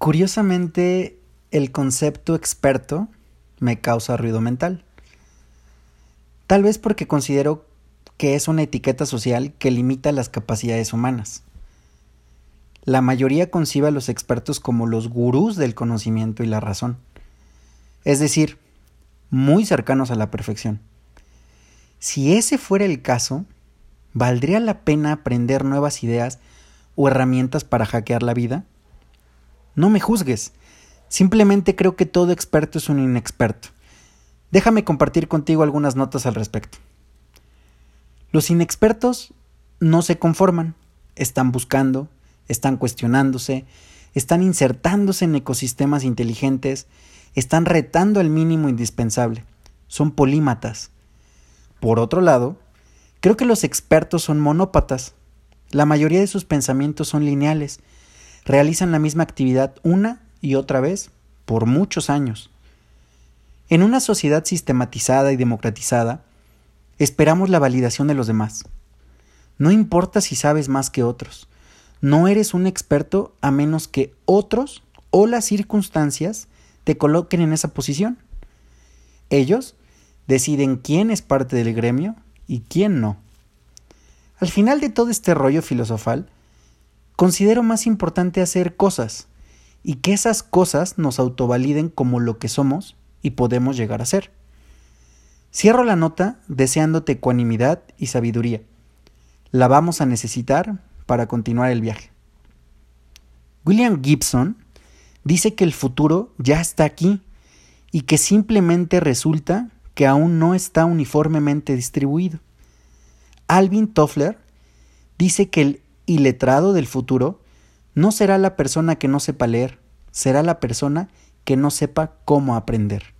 Curiosamente, el concepto experto me causa ruido mental. Tal vez porque considero que es una etiqueta social que limita las capacidades humanas. La mayoría concibe a los expertos como los gurús del conocimiento y la razón, es decir, muy cercanos a la perfección. Si ese fuera el caso, ¿valdría la pena aprender nuevas ideas o herramientas para hackear la vida? No me juzgues, simplemente creo que todo experto es un inexperto. Déjame compartir contigo algunas notas al respecto. Los inexpertos no se conforman, están buscando, están cuestionándose, están insertándose en ecosistemas inteligentes, están retando el mínimo indispensable, son polímatas. Por otro lado, creo que los expertos son monópatas. La mayoría de sus pensamientos son lineales, realizan la misma actividad una y otra vez por muchos años. En una sociedad sistematizada y democratizada, esperamos la validación de los demás. No importa si sabes más que otros. No eres un experto a menos que otros o las circunstancias te coloquen en esa posición. Ellos deciden quién es parte del gremio y quién no. Al final de todo este rollo filosofal, considero más importante hacer cosas y que esas cosas nos autovaliden como lo que somos y podemos llegar a ser. Cierro la nota deseándote ecuanimidad y sabiduría. La vamos a necesitar para continuar el viaje. William Gibson dice que el futuro ya está aquí y que simplemente resulta que aún no está uniformemente distribuido. Alvin Toffler dice que el iletrado del futuro no será la persona que no sepa leer, será la persona que no sepa cómo aprender.